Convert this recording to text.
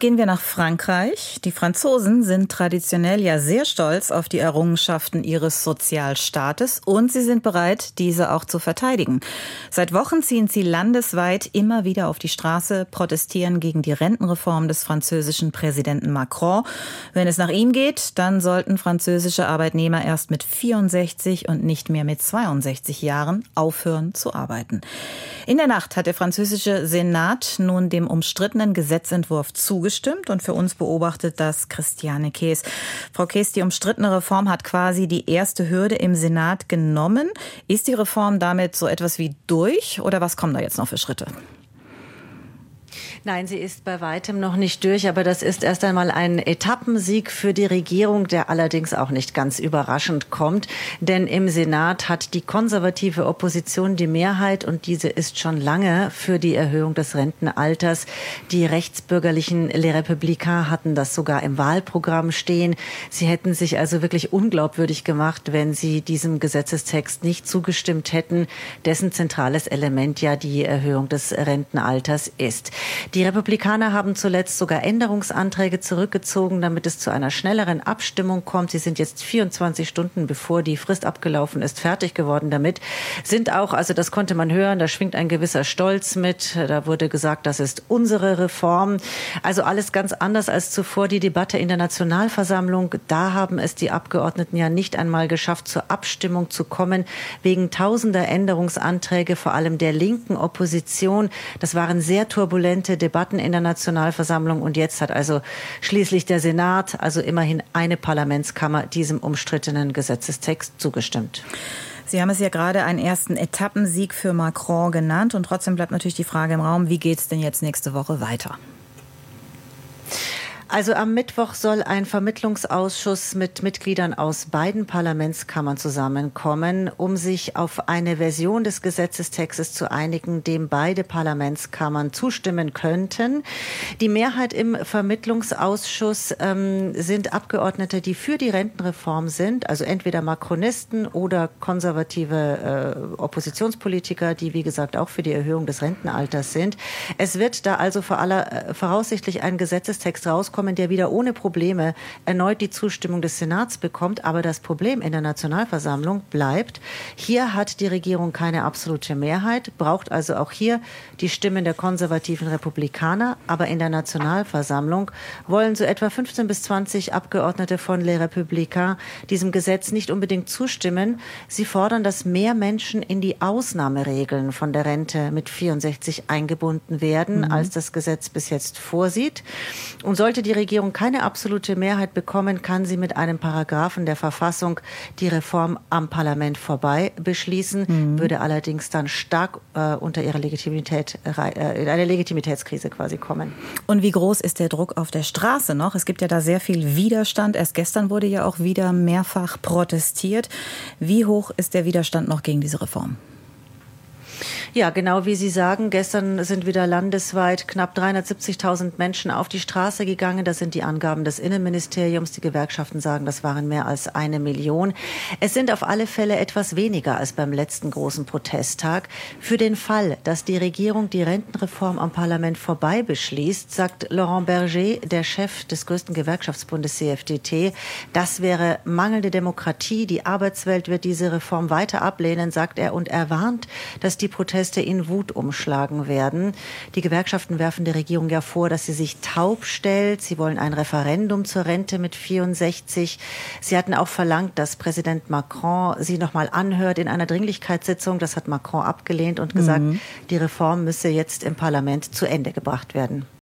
Gehen wir nach Frankreich. Die Franzosen sind traditionell ja sehr stolz auf die Errungenschaften ihres Sozialstaates und sie sind bereit, diese auch zu verteidigen. Seit Wochen ziehen sie landesweit immer wieder auf die Straße, protestieren gegen die Rentenreform des französischen Präsidenten Macron. Wenn es nach ihm geht, dann sollten französische Arbeitnehmer erst mit 64 und nicht mehr mit 62 Jahren aufhören zu arbeiten. In der Nacht hat der französische Senat nun dem umstrittenen Gesetzentwurf zugestimmt zugestimmt und für uns beobachtet das Christiane Kees. Frau Kees, die umstrittene Reform hat quasi die erste Hürde im Senat genommen. Ist die Reform damit so etwas wie durch oder was kommen da jetzt noch für Schritte? Nein, sie ist bei weitem noch nicht durch, aber das ist erst einmal ein Etappensieg für die Regierung, der allerdings auch nicht ganz überraschend kommt. Denn im Senat hat die konservative Opposition die Mehrheit und diese ist schon lange für die Erhöhung des Rentenalters. Die rechtsbürgerlichen Les Républicains hatten das sogar im Wahlprogramm stehen. Sie hätten sich also wirklich unglaubwürdig gemacht, wenn sie diesem Gesetzestext nicht zugestimmt hätten, dessen zentrales Element ja die Erhöhung des Rentenalters ist. Die Republikaner haben zuletzt sogar Änderungsanträge zurückgezogen, damit es zu einer schnelleren Abstimmung kommt. Sie sind jetzt 24 Stunden, bevor die Frist abgelaufen ist, fertig geworden damit. Sind auch, also das konnte man hören, da schwingt ein gewisser Stolz mit. Da wurde gesagt, das ist unsere Reform. Also alles ganz anders als zuvor die Debatte in der Nationalversammlung. Da haben es die Abgeordneten ja nicht einmal geschafft, zur Abstimmung zu kommen, wegen tausender Änderungsanträge, vor allem der linken Opposition. Das waren sehr turbulente Debatten in der Nationalversammlung und jetzt hat also schließlich der Senat, also immerhin eine Parlamentskammer, diesem umstrittenen Gesetzestext zugestimmt. Sie haben es ja gerade einen ersten Etappensieg für Macron genannt und trotzdem bleibt natürlich die Frage im Raum, wie geht es denn jetzt nächste Woche weiter? Also am Mittwoch soll ein Vermittlungsausschuss mit Mitgliedern aus beiden Parlamentskammern zusammenkommen, um sich auf eine Version des Gesetzestextes zu einigen, dem beide Parlamentskammern zustimmen könnten. Die Mehrheit im Vermittlungsausschuss ähm, sind Abgeordnete, die für die Rentenreform sind, also entweder Makronisten oder konservative äh, Oppositionspolitiker, die wie gesagt auch für die Erhöhung des Rentenalters sind. Es wird da also vor aller, äh, voraussichtlich ein Gesetzestext rauskommen, rauskommen, der wieder ohne Probleme erneut die Zustimmung des Senats bekommt. Aber das Problem in der Nationalversammlung bleibt, hier hat die Regierung keine absolute Mehrheit, braucht also auch hier die Stimmen der konservativen Republikaner. Aber in der Nationalversammlung wollen so etwa 15 bis 20 Abgeordnete von Les Républicains diesem Gesetz nicht unbedingt zustimmen. Sie fordern, dass mehr Menschen in die Ausnahmeregeln von der Rente mit 64 eingebunden werden, mhm. als das Gesetz bis jetzt vorsieht. Und sollte die die Regierung keine absolute Mehrheit bekommen, kann sie mit einem Paragraphen der Verfassung die Reform am Parlament vorbei beschließen, mhm. würde allerdings dann stark äh, unter ihre Legitimität, äh, in eine Legitimitätskrise quasi kommen. Und wie groß ist der Druck auf der Straße noch? Es gibt ja da sehr viel Widerstand. Erst gestern wurde ja auch wieder mehrfach protestiert. Wie hoch ist der Widerstand noch gegen diese Reform? Ja, genau wie Sie sagen, gestern sind wieder landesweit knapp 370.000 Menschen auf die Straße gegangen. Das sind die Angaben des Innenministeriums. Die Gewerkschaften sagen, das waren mehr als eine Million. Es sind auf alle Fälle etwas weniger als beim letzten großen Protesttag. Für den Fall, dass die Regierung die Rentenreform am Parlament vorbei beschließt, sagt Laurent Berger, der Chef des größten Gewerkschaftsbundes CFDT, das wäre mangelnde Demokratie. Die Arbeitswelt wird diese Reform weiter ablehnen, sagt er, und er warnt, dass die Proteste Proteste in Wut umschlagen werden. Die Gewerkschaften werfen der Regierung ja vor, dass sie sich taub stellt. Sie wollen ein Referendum zur Rente mit 64. Sie hatten auch verlangt, dass Präsident Macron sie noch mal anhört in einer Dringlichkeitssitzung. Das hat Macron abgelehnt und gesagt, mhm. die Reform müsse jetzt im Parlament zu Ende gebracht werden.